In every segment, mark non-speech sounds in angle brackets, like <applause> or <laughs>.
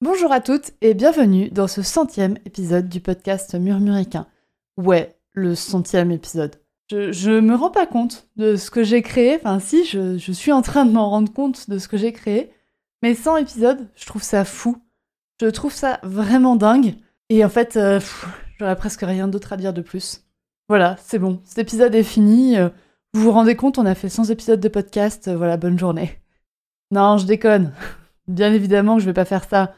Bonjour à toutes et bienvenue dans ce centième épisode du podcast Murmuricain. Ouais, le centième épisode. Je, me rends pas compte de ce que j'ai créé, enfin si, je, je suis en train de m'en rendre compte de ce que j'ai créé, mais 100 épisodes, je trouve ça fou. Je trouve ça vraiment dingue. Et en fait, euh, j'aurais presque rien d'autre à dire de plus. Voilà, c'est bon. Cet épisode est fini. Euh, vous vous rendez compte, on a fait 100 épisodes de podcast. Euh, voilà, bonne journée. Non, je déconne. <laughs> Bien évidemment que je vais pas faire ça.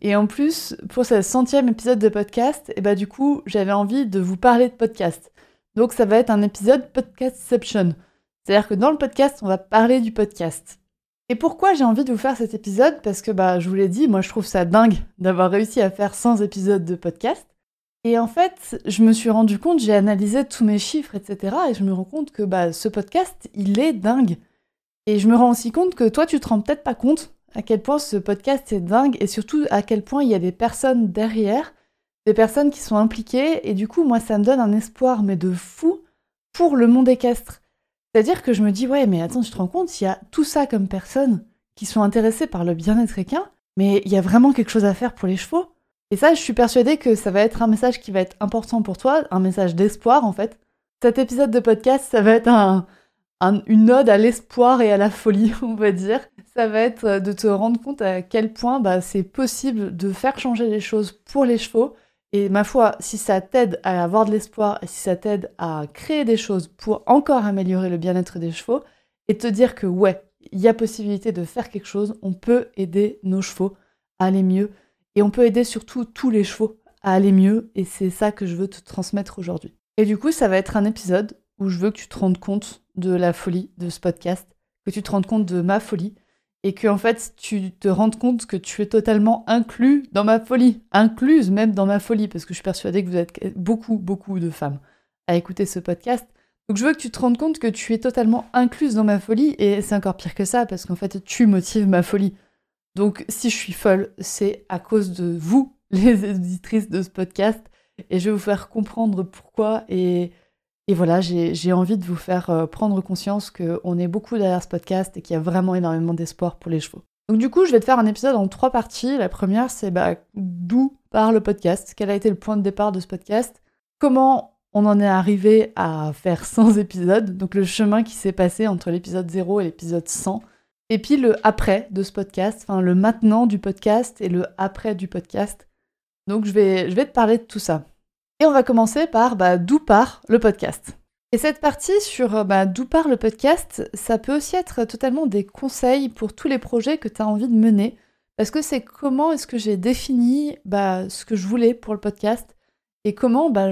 Et en plus, pour ce centième épisode de podcast, et eh bah ben, du coup, j'avais envie de vous parler de podcast. Donc ça va être un épisode podcastception. C'est-à-dire que dans le podcast, on va parler du podcast. Et pourquoi j'ai envie de vous faire cet épisode? Parce que, bah, je vous l'ai dit, moi je trouve ça dingue d'avoir réussi à faire 100 épisodes de podcast. Et en fait, je me suis rendu compte, j'ai analysé tous mes chiffres, etc. Et je me rends compte que bah, ce podcast, il est dingue. Et je me rends aussi compte que toi, tu te rends peut-être pas compte à quel point ce podcast est dingue et surtout à quel point il y a des personnes derrière, des personnes qui sont impliquées. Et du coup, moi, ça me donne un espoir, mais de fou, pour le monde équestre. C'est-à-dire que je me dis, ouais, mais attends, tu te rends compte, il y a tout ça comme personnes qui sont intéressées par le bien-être équin, mais il y a vraiment quelque chose à faire pour les chevaux. Et ça, je suis persuadée que ça va être un message qui va être important pour toi, un message d'espoir en fait. Cet épisode de podcast, ça va être un, une ode à l'espoir et à la folie, <laughs> on va dire. Ça va être de te rendre compte à quel point bah, c'est possible de faire changer les choses pour les chevaux et ma foi, si ça t'aide à avoir de l'espoir si ça t'aide à créer des choses pour encore améliorer le bien-être des chevaux, et te dire que ouais, il y a possibilité de faire quelque chose, on peut aider nos chevaux à aller mieux, et on peut aider surtout tous les chevaux à aller mieux, et c'est ça que je veux te transmettre aujourd'hui. Et du coup, ça va être un épisode où je veux que tu te rendes compte de la folie de ce podcast, que tu te rendes compte de ma folie, et que en fait tu te rendes compte que tu es totalement inclus dans ma folie, incluse même dans ma folie, parce que je suis persuadée que vous êtes beaucoup, beaucoup de femmes à écouter ce podcast. Donc je veux que tu te rendes compte que tu es totalement incluse dans ma folie, et c'est encore pire que ça, parce qu'en fait tu motives ma folie. Donc si je suis folle, c'est à cause de vous, <laughs> les éditrices de ce podcast, et je vais vous faire comprendre pourquoi, et et voilà, j'ai envie de vous faire euh, prendre conscience qu'on est beaucoup derrière ce podcast et qu'il y a vraiment énormément d'espoir pour les chevaux. Donc du coup, je vais te faire un épisode en trois parties. La première, c'est bah, d'où part le podcast, quel a été le point de départ de ce podcast, comment on en est arrivé à faire 100 <laughs> épisodes, donc le chemin qui s'est passé entre l'épisode 0 et l'épisode 100, et puis le après de ce podcast, enfin le maintenant du podcast et le après du podcast. Donc je vais, je vais te parler de tout ça. Et on va commencer par bah, d'où part le podcast? Et cette partie sur euh, bah, d'où part le podcast, ça peut aussi être totalement des conseils pour tous les projets que tu as envie de mener. Parce que c'est comment est-ce que j'ai défini bah, ce que je voulais pour le podcast et comment, bah,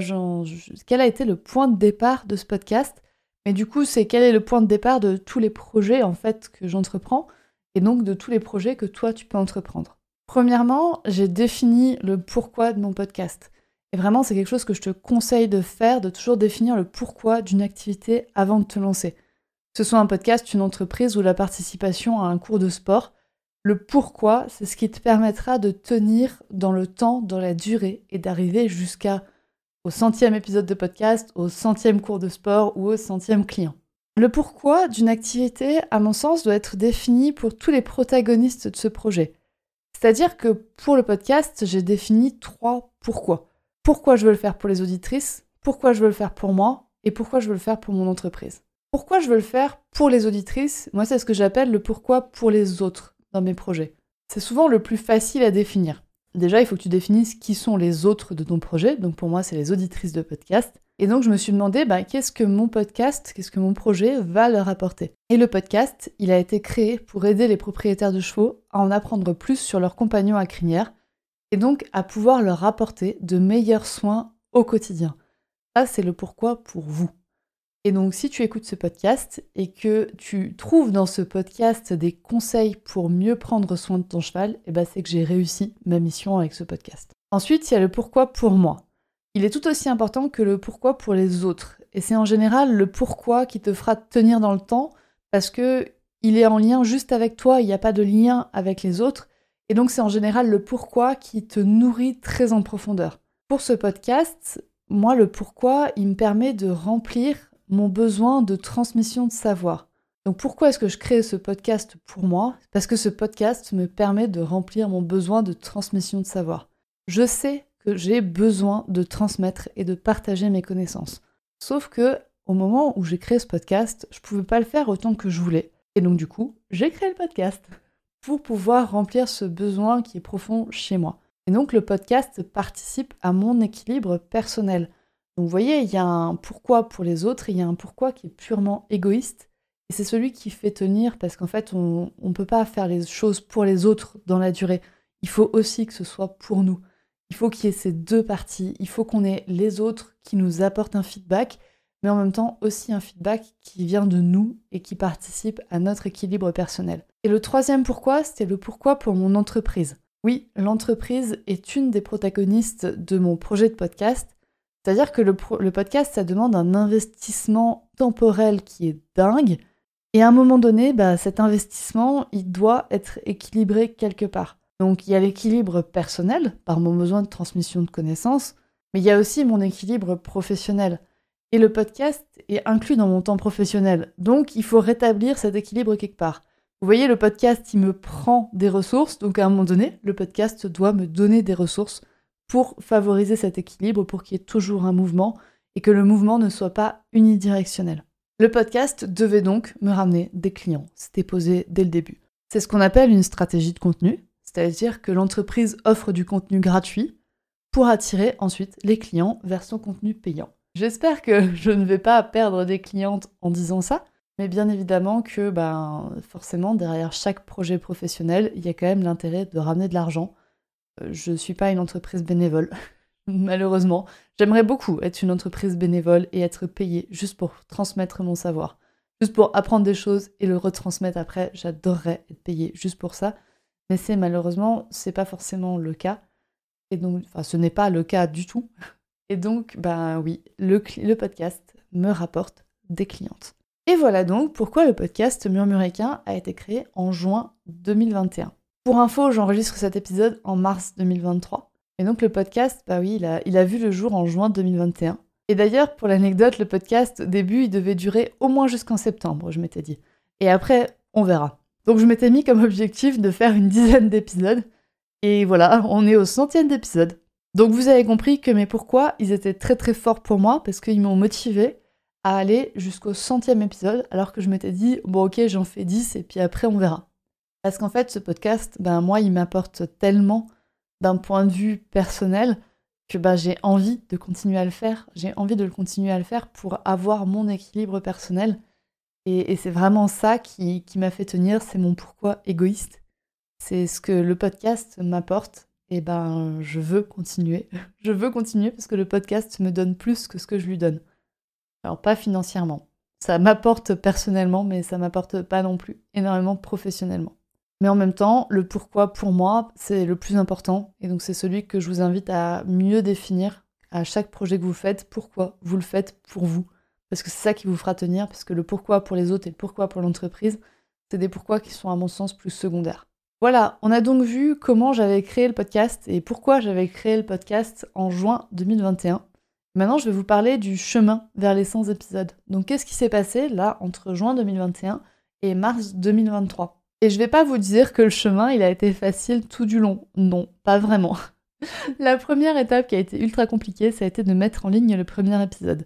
quel a été le point de départ de ce podcast. Mais du coup, c'est quel est le point de départ de tous les projets en fait que j'entreprends et donc de tous les projets que toi tu peux entreprendre? Premièrement, j'ai défini le pourquoi de mon podcast. Et vraiment, c'est quelque chose que je te conseille de faire, de toujours définir le pourquoi d'une activité avant de te lancer. Que ce soit un podcast, une entreprise ou la participation à un cours de sport, le pourquoi, c'est ce qui te permettra de tenir dans le temps, dans la durée et d'arriver jusqu'à au centième épisode de podcast, au centième cours de sport ou au centième client. Le pourquoi d'une activité, à mon sens, doit être défini pour tous les protagonistes de ce projet. C'est-à-dire que pour le podcast, j'ai défini trois pourquoi pourquoi je veux le faire pour les auditrices, pourquoi je veux le faire pour moi? Et pourquoi je veux le faire pour mon entreprise? Pourquoi je veux le faire pour les auditrices? Moi, c'est ce que j'appelle le pourquoi pour les autres dans mes projets. C'est souvent le plus facile à définir. Déjà, il faut que tu définisses qui sont les autres de ton projet. Donc pour moi, c'est les auditrices de podcast. Et donc je me suis demandé, bah, qu'est-ce que mon podcast, qu'est-ce que mon projet va leur apporter? Et le podcast, il a été créé pour aider les propriétaires de chevaux à en apprendre plus sur leurs compagnons à crinière et donc à pouvoir leur apporter de meilleurs soins au quotidien. Ça, c'est le pourquoi pour vous. Et donc, si tu écoutes ce podcast et que tu trouves dans ce podcast des conseils pour mieux prendre soin de ton cheval, eh ben, c'est que j'ai réussi ma mission avec ce podcast. Ensuite, il y a le pourquoi pour moi. Il est tout aussi important que le pourquoi pour les autres. Et c'est en général le pourquoi qui te fera tenir dans le temps parce que il est en lien juste avec toi, il n'y a pas de lien avec les autres. Et donc c'est en général le pourquoi qui te nourrit très en profondeur. Pour ce podcast, moi le pourquoi, il me permet de remplir mon besoin de transmission de savoir. Donc pourquoi est-ce que je crée ce podcast pour moi? Parce que ce podcast me permet de remplir mon besoin de transmission de savoir. Je sais que j'ai besoin de transmettre et de partager mes connaissances. Sauf que au moment où j'ai créé ce podcast, je pouvais pas le faire autant que je voulais. Et donc du coup, j'ai créé le podcast pour pouvoir remplir ce besoin qui est profond chez moi. Et donc le podcast participe à mon équilibre personnel. Donc vous voyez, il y a un pourquoi pour les autres, il y a un pourquoi qui est purement égoïste. Et c'est celui qui fait tenir parce qu'en fait, on ne peut pas faire les choses pour les autres dans la durée. Il faut aussi que ce soit pour nous. Il faut qu'il y ait ces deux parties. Il faut qu'on ait les autres qui nous apportent un feedback, mais en même temps aussi un feedback qui vient de nous et qui participe à notre équilibre personnel. Et le troisième pourquoi, c'était le pourquoi pour mon entreprise. Oui, l'entreprise est une des protagonistes de mon projet de podcast. C'est-à-dire que le, podcast, ça demande un investissement temporel qui est dingue. Et à un moment donné, bah, cet investissement, il doit être équilibré quelque part. Donc il y a l'équilibre personnel, par mon besoin de transmission de connaissances, mais il y a aussi mon équilibre professionnel. Et le podcast est inclus dans mon temps professionnel. Donc il faut rétablir cet équilibre quelque part. Vous voyez, le podcast, il me prend des ressources, donc à un moment donné, le podcast doit me donner des ressources pour favoriser cet équilibre, pour qu'il y ait toujours un mouvement et que le mouvement ne soit pas unidirectionnel. Le podcast devait donc me ramener des clients. C'était posé dès le début. C'est ce qu'on appelle une stratégie de contenu c'est-à-dire que l'entreprise offre du contenu gratuit pour attirer ensuite les clients vers son contenu payant. J'espère que <laughs> je ne vais pas perdre des clientes en disant ça, mais bien évidemment que ben, forcément derrière chaque projet professionnel, il y a quand même l'intérêt de ramener de l'argent. Euh, je ne suis pas une entreprise bénévole, <laughs> malheureusement. J'aimerais beaucoup être une entreprise bénévole et être payée juste pour transmettre mon savoir, juste pour apprendre des choses et le retransmettre après. J'adorerais être payée juste pour ça. Mais c'est malheureusement, c'est pas forcément le cas. Et donc, ce n'est pas le cas du tout. Et donc, ben oui, le, podcast me rapporte des clientes. Et voilà donc pourquoi le podcast Murmuréquin a été créé en juin 2021. Pour info, j'enregistre cet épisode en mars 2023. Et donc le podcast, bah oui, il a, il a vu le jour en juin 2021. Et d'ailleurs, pour l'anecdote, le podcast, au début, il devait durer au moins jusqu'en septembre, je m'étais dit. Et après, on verra. Donc je m'étais mis comme objectif de faire une dizaine d'épisodes. Et voilà, on est au centième d'épisode. Donc vous avez compris que mes pourquoi, ils étaient très très forts pour moi? Parce qu'ils m'ont motivé à aller jusqu'au centième épisode alors que je m'étais dit, bon ok, j'en fais 10 et puis après on verra. Parce qu'en fait, ce podcast, ben moi, il m'apporte tellement d'un point de vue personnel que ben, j'ai envie de continuer à le faire. J'ai envie de le continuer à le faire pour avoir mon équilibre personnel et, c'est vraiment ça qui, m'a fait tenir, c'est mon pourquoi égoïste. C'est ce que le podcast m'apporte. Et ben, je veux continuer. <laughs> je veux continuer parce que le podcast me donne plus que ce que je lui donne. Alors, pas financièrement. Ça m'apporte personnellement, mais ça m'apporte pas non plus énormément professionnellement. Mais en même temps, le pourquoi pour moi, c'est le plus important. Et donc, c'est celui que je vous invite à mieux définir à chaque projet que vous faites. Pourquoi vous le faites pour vous parce que c'est ça qui vous fera tenir, parce que le pourquoi pour les autres et le pourquoi pour l'entreprise, c'est des pourquoi qui sont à mon sens plus secondaires. Voilà, on a donc vu comment j'avais créé le podcast et pourquoi j'avais créé le podcast en juin 2021. Maintenant, je vais vous parler du chemin vers les 100 épisodes. Donc, qu'est-ce qui s'est passé là entre juin 2021 et mars 2023 Et je vais pas vous dire que le chemin, a été facile tout du long. Non, pas vraiment. <laughs> La première étape qui a été ultra compliquée, ça a été de mettre en ligne le premier épisode.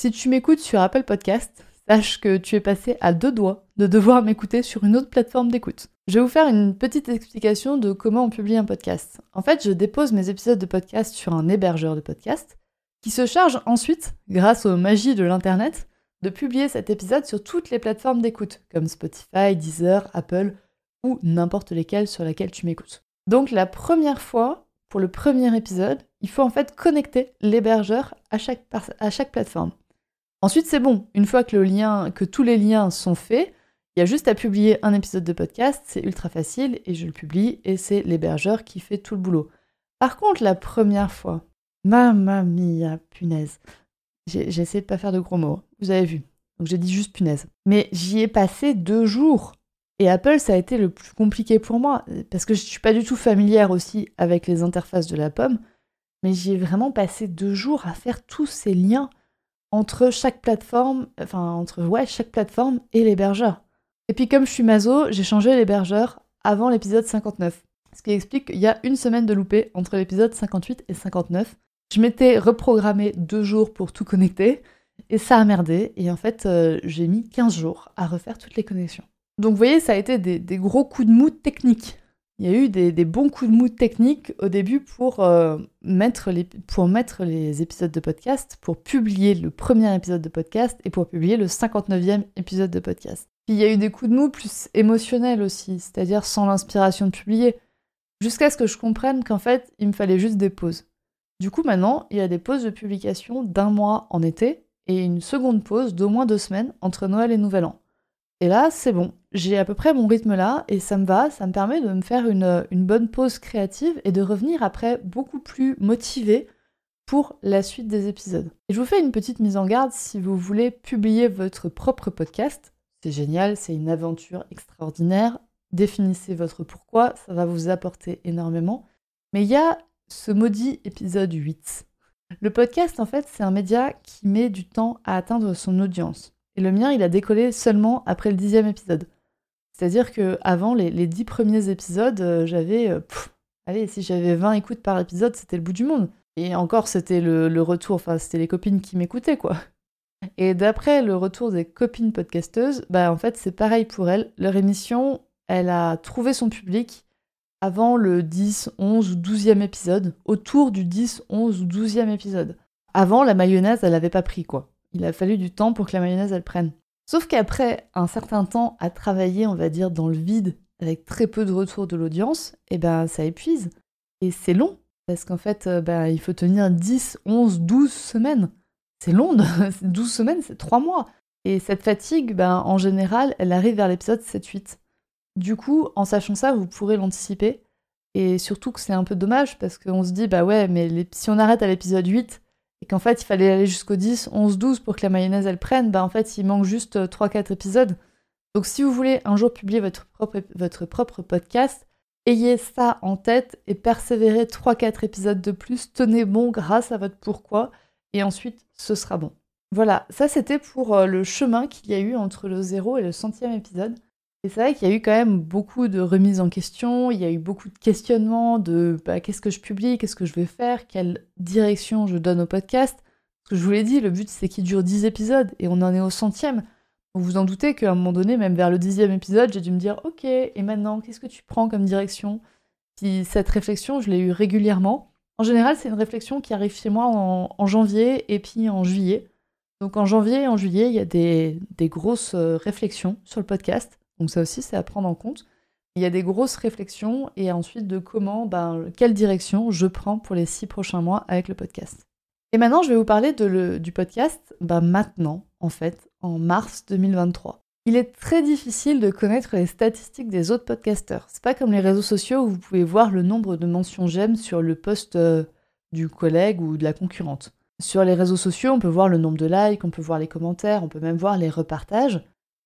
Si tu m'écoutes sur Apple Podcast, sache que tu es passé à deux doigts de devoir m'écouter sur une autre plateforme d'écoute. Je vais vous faire une petite explication de comment on publie un podcast. En fait, je dépose mes épisodes de podcast sur un hébergeur de podcast qui se charge ensuite, grâce aux magies de l'Internet, de publier cet épisode sur toutes les plateformes d'écoute, comme Spotify, Deezer, Apple ou n'importe lesquelles sur lesquelles tu m'écoutes. Donc la première fois, pour le premier épisode, il faut en fait connecter l'hébergeur à chaque, plateforme. Ensuite, c'est bon. Une fois que tous les liens sont faits, il y a juste à publier un épisode de podcast, c'est ultra facile et je le publie et c'est l'hébergeur qui fait tout le boulot. Par contre, la première fois, mamma mia, punaise. J'ai essayé de pas faire de gros mots, vous avez vu. Donc j'ai dit juste punaise. Mais j'y ai passé deux jours. Et Apple, ça a été le plus compliqué pour moi, parce que je suis pas du tout familière aussi avec les interfaces de la pomme, mais j'y ai vraiment passé deux jours à faire tous ces liens entre chaque plateforme, enfin entre ouais, chaque plateforme et l'hébergeur. Et puis comme je suis maso, j'ai changé l'hébergeur avant l'épisode 59. Ce qui explique qu'il y a une semaine de loupé entre l'épisode 58 et 59. Je m'étais reprogrammé deux jours pour tout connecter, et ça a merdé, et en fait euh, j'ai mis 15 jours à refaire toutes les connexions. Donc vous voyez, ça a été des, gros coups de mou techniques. Il y a eu des, bons coups de mou techniques au début pour, euh, mettre les, pour mettre les épisodes de podcast, pour publier le premier épisode de podcast et pour publier le 59e épisode de podcast. Puis il y a eu des coups de mou plus émotionnels aussi, c'est-à-dire sans l'inspiration de publier, jusqu'à ce que je comprenne qu'en fait, il me fallait juste des pauses. Du coup, maintenant, il y a des pauses de publication d'un mois en été et une seconde pause d'au moins deux semaines entre Noël et Nouvel An. Et là, c'est bon. J'ai à peu près mon rythme là et ça me va. Ça me permet de me faire une, bonne pause créative et de revenir après beaucoup plus motivée pour la suite des épisodes. Et je vous fais une petite mise en garde si vous voulez publier votre propre podcast. C'est génial, c'est une aventure extraordinaire. Définissez votre pourquoi, ça va vous apporter énormément. Mais il y a ce maudit épisode 8. Le podcast, en fait, c'est un média qui met du temps à atteindre son audience. Et le mien, il a décollé seulement après le dixième épisode. C'est-à-dire que avant les, dix premiers épisodes, euh, j'avais. Euh, allez, si j'avais 20 écoutes par épisode, c'était le bout du monde. Et encore, c'était le, retour, enfin, c'était les copines qui m'écoutaient, quoi. Et d'après le retour des copines podcasteuses, bah en fait, c'est pareil pour elles. Leur émission, elle a trouvé son public avant le 10, 11 ou 12e épisode, autour du 10, 11 ou 12e épisode. Avant, la mayonnaise, elle n'avait pas pris, quoi. Il a fallu du temps pour que la mayonnaise elle prenne. Sauf qu'après un certain temps à travailler, on va dire, dans le vide, avec très peu de retour de l'audience, eh ben ça épuise. Et c'est long, parce qu'en fait, euh, ben, il faut tenir 10, 11, 12 semaines. C'est long, 12 <laughs> semaines, c'est 3 mois. Et cette fatigue, ben, en général, elle arrive vers l'épisode 7-8. Du coup, en sachant ça, vous pourrez l'anticiper. Et surtout que c'est un peu dommage, parce qu'on se dit, bah ouais, mais si on arrête à l'épisode 8, et qu'en fait il fallait aller jusqu'au 10, 11, 12 pour que la mayonnaise elle prenne, bah en fait il manque juste 3-4 euh, épisodes. Donc si vous voulez un jour publier votre propre, votre propre podcast, ayez ça en tête et persévérez 3-4 épisodes de plus, tenez bon grâce à votre pourquoi, et ensuite ce sera bon. Voilà, ça c'était pour euh, le chemin qu'il y a eu entre le 0 et le centième épisode. Et c'est vrai qu'il y a eu quand même beaucoup de remises en question, il y a eu beaucoup de questionnements de bah, qu'est-ce que je publie, qu'est-ce que je vais faire, quelle direction je donne au podcast. Parce que je vous l'ai dit, le but c'est qu'il dure 10 épisodes et on en est au centième. Vous vous en doutez qu'à un moment donné, même vers le dixième épisode, j'ai dû me dire ok, et maintenant, qu'est-ce que tu prends comme direction? Cette réflexion, je l'ai eue régulièrement. En général, c'est une réflexion qui arrive chez moi en, janvier et puis en juillet. Donc en janvier et en juillet, il y a des grosses euh, réflexions sur le podcast. Donc ça aussi, c'est à prendre en compte. Il y a des grosses réflexions et ensuite de comment, ben, quelle direction je prends pour les six prochains mois avec le podcast. Et maintenant, je vais vous parler du podcast ben, maintenant, en fait, en mars 2023. Il est très difficile de connaître les statistiques des autres podcasteurs. C'est pas comme les réseaux sociaux où vous pouvez voir le nombre de mentions j'aime sur le post euh, du collègue ou de la concurrente. Sur les réseaux sociaux, on peut voir le nombre de likes, on peut voir les commentaires, on peut même voir les repartages.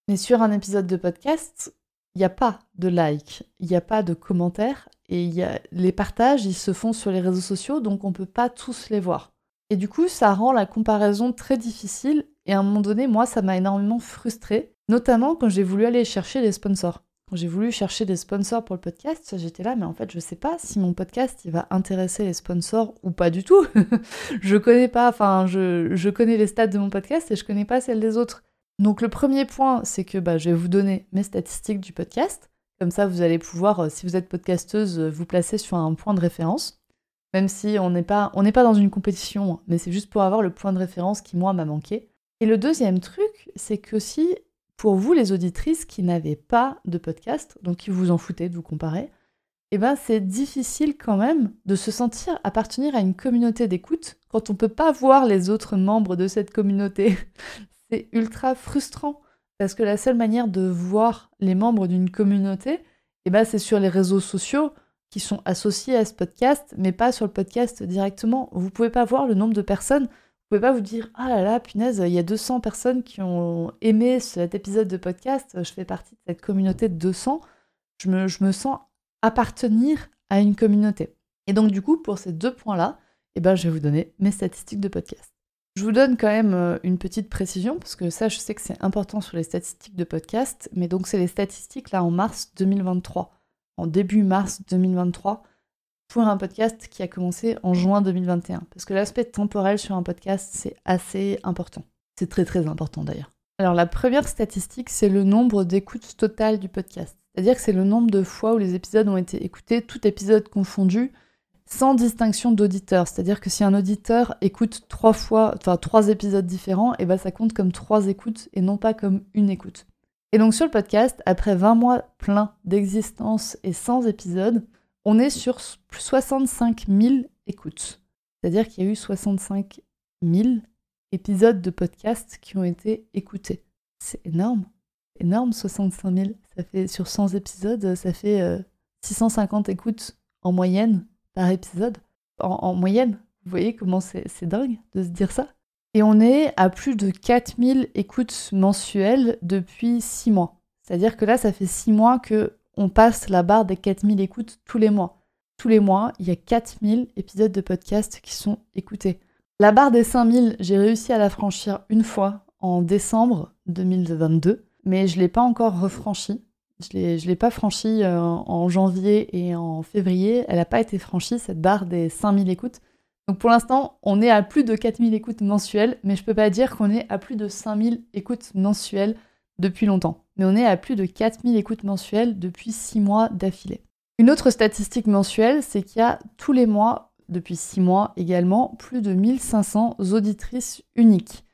Mais sur un épisode de podcast, il n'y a pas de like, il n'y a pas de commentaires, et les partages, ils se font sur les réseaux sociaux, donc on ne peut pas tous les voir. Et du coup, ça rend la comparaison très difficile, et à un moment donné, moi, ça m'a énormément frustrée, notamment quand j'ai voulu aller chercher des sponsors. Quand j'ai voulu chercher des sponsors pour le podcast, j'étais là, mais en fait, je sais pas si mon podcast, il va intéresser les sponsors ou pas du tout. <laughs> je connais pas, enfin, je, je connais les stats de mon podcast et je connais pas celles des autres. Donc le premier point, c'est que bah, je vais vous donner mes statistiques du podcast. Comme ça, vous allez pouvoir, euh, si vous êtes podcasteuse, euh, vous placer sur un point de référence. Même si on n'est pas, pas dans une compétition, mais c'est juste pour avoir le point de référence qui, moi, m'a manqué. Et le deuxième truc, c'est que si, pour vous, les auditrices qui n'avaient pas de podcast, donc qui vous en foutez de vous comparer, eh ben c'est difficile quand même de se sentir appartenir à une communauté d'écoute quand on ne peut pas voir les autres membres de cette communauté <laughs> c'est ultra frustrant parce que la seule manière de voir les membres d'une communauté, eh ben, c'est sur les réseaux sociaux. qui sont associés à ce podcast, mais pas sur le podcast directement. Vous pouvez pas voir le nombre de personnes. Pouvez pas vous dire ah là là punaise il y a 200 personnes qui ont aimé cet épisode de podcast. Je fais partie de cette communauté de 200. Je me, je me sens appartenir à une communauté. Et donc du coup pour ces deux points là, eh ben je vais vous donner mes statistiques de podcast. Je vous donne quand même euh, une petite précision, parce que ça, je sais que c'est important sur les statistiques de podcast, mais donc c'est les statistiques là en mars 2023, en début mars 2023, pour un podcast qui a commencé en juin 2021. Parce que l'aspect temporel sur un podcast, c'est assez important. C'est très très important d'ailleurs. Alors la première statistique, c'est le nombre d'écoutes totales du podcast. C'est-à-dire que c'est le nombre de fois où les épisodes ont été écoutés, tout épisode confondu, sans distinction d'auditeur. C'est-à-dire que si un auditeur écoute trois fois, enfin trois épisodes différents, et eh ben ça compte comme trois écoutes et non pas comme une écoute. Et donc sur le podcast, après 20 mois pleins d'existence et sans épisodes, on est sur 65 000 écoutes. C'est-à-dire qu'il y a eu 65 000 épisodes de podcast qui ont été écoutés. C'est énorme. Énorme, 65 000. Ça fait, sur 100 épisodes, ça fait 650 euh, écoutes en moyenne par épisode, en, moyenne. Vous voyez comment c'est dingue de se dire ça Et on est à plus de 4000 écoutes mensuelles depuis 6 mois. C'est-à-dire que là, ça fait 6 mois que on passe la barre des 4000 écoutes tous les mois. Tous les mois, il y a 4000 épisodes de podcast qui sont écoutés. La barre des 5000, j'ai réussi à la franchir une fois en décembre 2022, mais je ne l'ai pas encore refranchie. Je ne l'ai pas franchie euh, en janvier et en février. Elle n'a pas été franchie, cette barre des 5000 écoutes. Donc pour l'instant, on est à plus de 4000 écoutes mensuelles, mais je ne peux pas dire qu'on est à plus de 5000 écoutes mensuelles depuis longtemps. Mais on est à plus de 4000 écoutes mensuelles depuis 6 mois d'affilée. Une autre statistique mensuelle, c'est qu'il y a tous les mois, depuis 6 mois également, plus de 1500 auditrices uniques.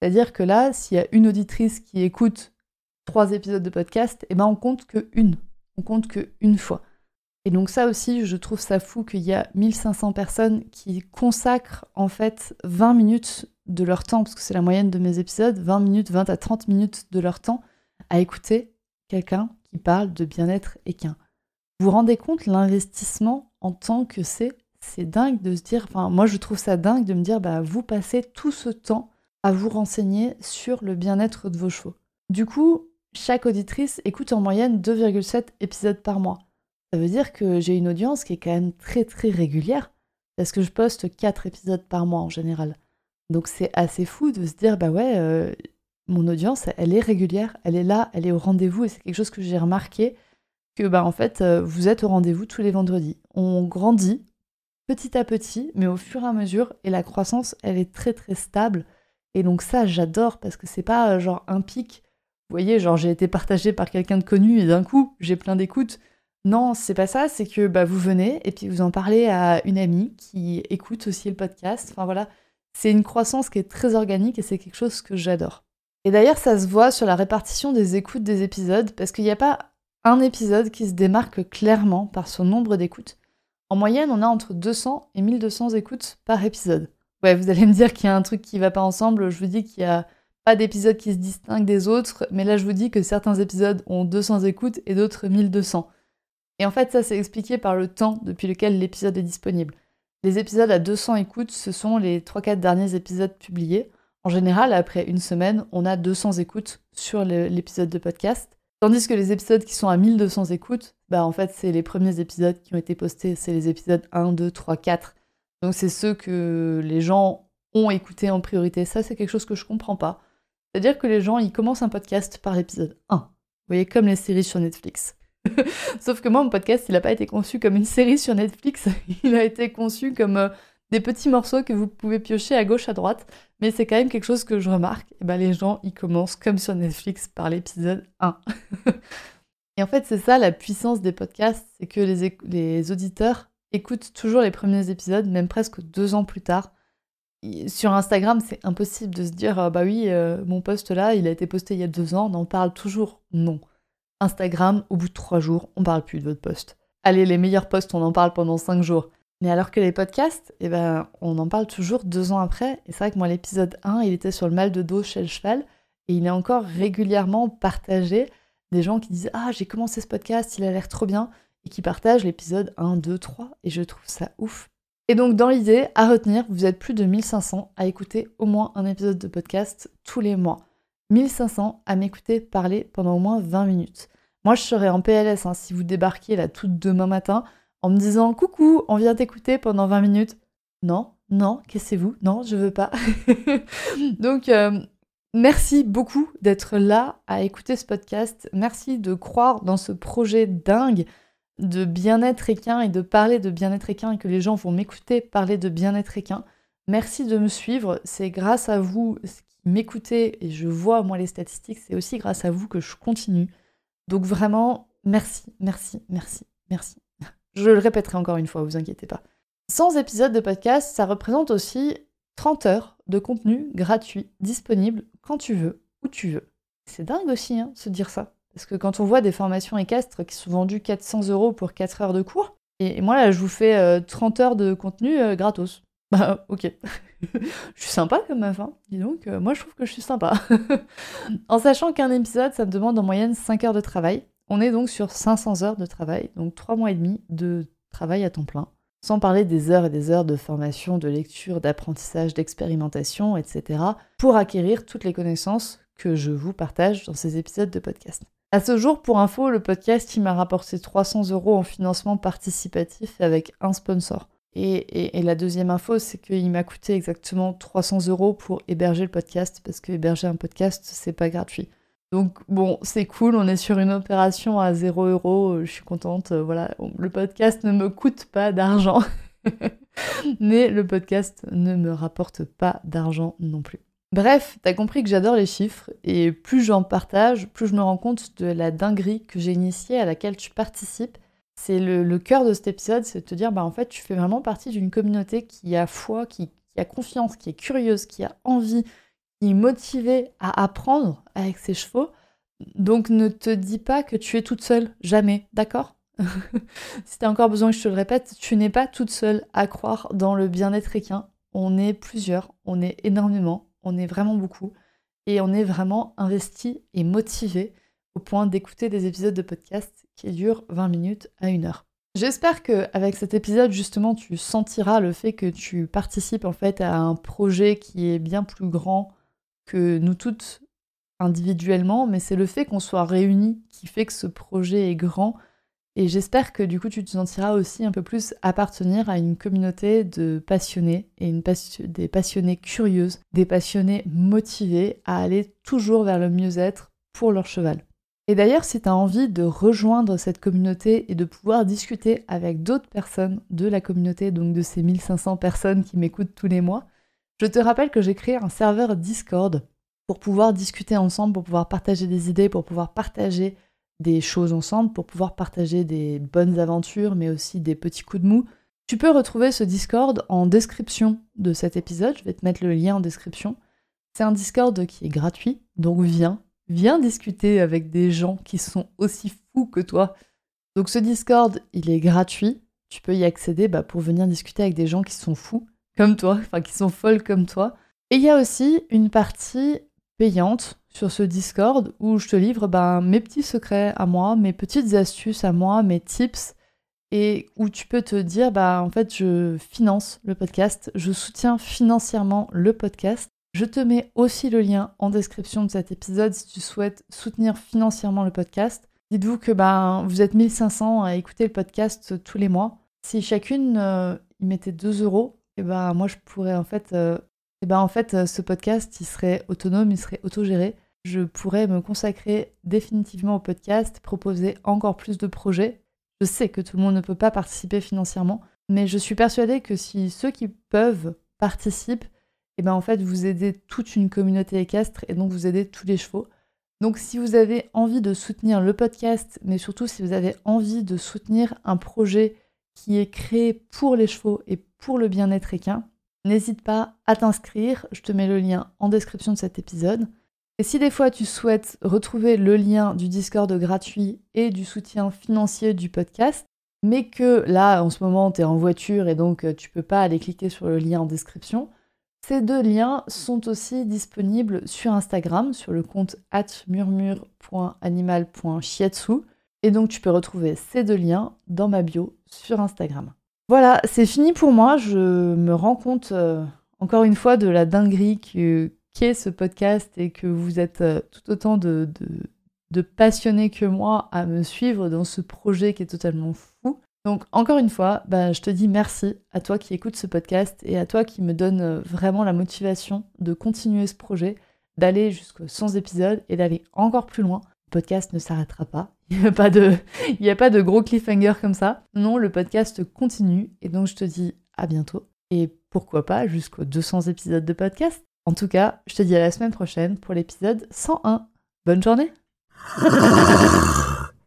C'est-à-dire que là, s'il y a une auditrice qui écoute trois épisodes de podcast, eh ben on compte que une. On compte que une fois. Et donc ça aussi, je trouve ça fou qu'il y a 1500 personnes qui consacrent en fait 20 minutes de leur temps, parce que c'est la moyenne de mes épisodes, 20 minutes, 20 à 30 minutes de leur temps à écouter quelqu'un qui parle de bien-être équin. Vous vous rendez compte l'investissement en tant que c'est? C'est dingue de se dire, enfin moi je trouve ça dingue de me dire, bah vous passez tout ce temps à vous renseigner sur le bien-être de vos chevaux. Du coup, chaque auditrice écoute en moyenne 2,7 épisodes par mois. Ça veut dire que j'ai une audience qui est quand même très très régulière, parce que je poste 4 épisodes par mois en général. Donc c'est assez fou de se dire, bah ouais, euh, mon audience, elle est régulière, elle est là, elle est au rendez-vous, et c'est quelque chose que j'ai remarqué, que bah en fait, euh, vous êtes au rendez-vous tous les vendredis. On grandit petit à petit, mais au fur et à mesure, et la croissance, elle est très très stable. Et donc ça, j'adore, parce que c'est pas euh, genre un pic vous voyez, genre j'ai été partagé par quelqu'un de connu et d'un coup j'ai plein d'écoutes. Non, c'est pas ça, c'est que bah, vous venez et puis vous en parlez à une amie qui écoute aussi le podcast. Enfin voilà, c'est une croissance qui est très organique et c'est quelque chose que j'adore. Et d'ailleurs, ça se voit sur la répartition des écoutes des épisodes parce qu'il n'y a pas un épisode qui se démarque clairement par son nombre d'écoutes. En moyenne, on a entre 200 et 1200 écoutes par épisode. Ouais, vous allez me dire qu'il y a un truc qui va pas ensemble. Je vous dis qu'il y a pas d'épisodes qui se distinguent des autres, mais là je vous dis que certains épisodes ont 200 écoutes et d'autres 1200. Et en fait ça c'est expliqué par le temps depuis lequel l'épisode est disponible. Les épisodes à 200 écoutes, ce sont les 3-4 derniers épisodes publiés. En général, après une semaine, on a 200 écoutes sur l'épisode de podcast. Tandis que les épisodes qui sont à 1200 écoutes, bah en fait c'est les premiers épisodes qui ont été postés, c'est les épisodes 1, 2, 3, 4. Donc c'est ceux que les gens ont écouté en priorité. Ça c'est quelque chose que je comprends pas. C'est-à-dire que les gens, ils commencent un podcast par l'épisode 1. Vous voyez, comme les séries sur Netflix. <laughs> Sauf que moi, mon podcast, il n'a pas été conçu comme une série sur Netflix. <laughs> il a été conçu comme euh, des petits morceaux que vous pouvez piocher à gauche, à droite. Mais c'est quand même quelque chose que je remarque. Ben, les gens, ils commencent comme sur Netflix par l'épisode 1. <laughs> Et en fait, c'est ça la puissance des podcasts, c'est que les, les auditeurs écoutent toujours les premiers épisodes, même presque deux ans plus tard sur Instagram, c'est impossible de se dire ah bah oui, euh, mon post là, il a été posté il y a deux ans, on en parle toujours. Non. Instagram, au bout de trois jours, on parle plus de votre post. Allez, les meilleurs posts, on en parle pendant cinq jours. Mais alors que les podcasts, eh ben, on en parle toujours deux ans après. Et c'est vrai que moi, l'épisode 1, il était sur le mal de dos chez le cheval. Et il est encore régulièrement partagé. Des gens qui disent Ah, j'ai commencé ce podcast, il a l'air trop bien. et qui partagent l'épisode 1, 2, 3, et je trouve ça ouf. Et donc dans l'idée, à retenir, vous êtes plus de 1500 à écouter au moins un épisode de podcast tous les mois. 1500 à m'écouter parler pendant au moins 20 minutes. Moi, je serais en PLS hein, si vous débarquiez là tout demain matin en me disant coucou, on vient t'écouter pendant 20 minutes. Non, non, cassez-vous, non, je veux pas. <laughs> Donc, euh, merci beaucoup d'être là à écouter ce podcast. Merci de croire dans ce projet dingue de bien-être équin et de parler de bien-être équin et que les gens vont m'écouter parler de bien-être équin. Merci de me suivre. C'est grâce à vous qui m'écoutez et je vois moi les statistiques. C'est aussi grâce à vous que je continue. Donc vraiment, merci, merci, merci, merci. <laughs> Je le répéterai encore une fois, vous inquiétez pas. 100 épisodes de podcast, ça représente aussi 30 heures de contenu gratuit, disponible quand tu veux, où tu veux. C'est dingue aussi, hein, se dire ça. Parce que quand on voit des formations équestres qui sont vendues 400 euros pour 4 heures de cours, et moi là, je vous fais 30 euh, heures de contenu euh, gratos. Bah, ok. <laughs> je suis sympa comme meuf, hein. Dis donc, euh, moi je trouve que je suis sympa. <laughs> en sachant qu'un épisode, ça me demande en moyenne 5 heures de travail. On est donc sur 500 heures de travail, donc 3 mois et demi de travail à temps plein. Sans parler des heures et des heures de formation, de lecture, d'apprentissage, d'expérimentation, etc. pour acquérir toutes les connaissances que je vous partage dans ces épisodes de podcast. À ce jour, pour info, le podcast, il m'a rapporté 300 euros en financement participatif avec un sponsor. Et, la deuxième info, c'est qu'il m'a coûté exactement 300 euros pour héberger le podcast, parce que héberger un podcast, c'est pas gratuit. Donc bon, c'est cool, on est sur une opération à 0 euros, je suis contente, euh, voilà, le podcast ne me coûte pas d'argent, <laughs> mais le podcast ne me rapporte pas d'argent non plus. Bref, t'as compris que j'adore les chiffres, et plus j'en partage, plus je me rends compte de la dinguerie que j'ai initiée à laquelle tu participes. C'est le, cœur de cet épisode, c'est de te dire, bah en fait, tu fais vraiment partie d'une communauté qui a foi, qui, a confiance, qui est curieuse, qui a envie, qui est motivée à apprendre avec ses chevaux. Donc ne te dis pas que tu es toute seule, jamais, d'accord? <laughs> Si t'as encore besoin que je te le répète, tu n'es pas toute seule à croire dans le bien-être équin. On est plusieurs, on est énormément, on est vraiment beaucoup et on est vraiment investi et motivé au point d'écouter des épisodes de podcast qui durent 20 minutes à une heure. J'espère que avec cet épisode justement tu sentiras le fait que tu participes en fait à un projet qui est bien plus grand que nous toutes individuellement, mais c'est le fait qu'on soit réunis qui fait que ce projet est grand et j'espère que du coup tu te sentiras aussi un peu plus appartenir à une communauté de passionnés et des passionnés curieuses, des passionnés motivés à aller toujours vers le mieux-être pour leur cheval. Et d'ailleurs, si tu as envie de rejoindre cette communauté et de pouvoir discuter avec d'autres personnes de la communauté, donc de ces 1500 personnes qui m'écoutent tous les mois, je te rappelle que j'ai créé un serveur Discord pour pouvoir discuter ensemble, pour pouvoir partager des idées, pour pouvoir partager des choses ensemble pour pouvoir partager des bonnes aventures, mais aussi des petits coups de mou. Tu peux retrouver ce Discord en description de cet épisode. Je vais te mettre le lien en description. C'est un Discord qui est gratuit, donc viens, viens discuter avec des gens qui sont aussi fous que toi. Donc ce Discord, il est gratuit. Tu peux y accéder bah, pour venir discuter avec des gens qui sont fous comme toi, enfin qui sont folles comme toi. Et il y a aussi une partie payante sur ce Discord où je te livre ben, mes petits secrets à moi, mes petites astuces à moi, mes tips et où tu peux te dire bah en fait je finance le podcast, je soutiens financièrement le podcast. Je te mets aussi le lien en description de cet épisode si tu souhaites soutenir financièrement le podcast. Dites-vous que ben vous êtes 1500 à écouter le podcast tous les mois. Si chacune euh, y mettait 2 euros, eh ben moi je pourrais en fait euh, et ben en fait, euh, ce podcast, il serait autonome, il serait autogéré. Je pourrais me consacrer définitivement au podcast, proposer encore plus de projets. Je sais que tout le monde ne peut pas participer financièrement, mais je suis persuadée que si ceux qui peuvent participent, et ben en fait, vous aidez toute une communauté équestre et donc vous aidez tous les chevaux. Donc si vous avez envie de soutenir le podcast, mais surtout si vous avez envie de soutenir un projet qui est créé pour les chevaux et pour le bien-être équin, N'hésite pas à t'inscrire, je te mets le lien en description de cet épisode. Et si des fois tu souhaites retrouver le lien du Discord gratuit et du soutien financier du podcast, mais que là en ce moment tu es en voiture et donc euh, tu peux pas aller cliquer sur le lien en description, ces deux liens sont aussi disponibles sur Instagram, sur le compte murmure.animal.shiatsu. Et donc tu peux retrouver ces deux liens dans ma bio sur Instagram. Voilà, c'est fini pour moi. Je me rends compte euh, encore une fois de la dinguerie qu'est ce podcast et que vous êtes euh, tout autant de, passionnés que moi à me suivre dans ce projet qui est totalement fou. Donc encore une fois, bah, je te dis merci à toi qui écoutes ce podcast et à toi qui me donne euh, vraiment la motivation de continuer ce projet, d'aller jusqu'aux 100 épisodes et d'aller encore plus loin. Le podcast ne s'arrêtera pas. <laughs> Il n'y a, pas de, il a pas de gros cliffhanger comme ça. Non, le podcast continue et donc je te dis à bientôt et pourquoi pas jusqu'aux 200 épisodes de podcast. En tout cas, je te dis à la semaine prochaine pour l'épisode 101. Bonne journée <laughs>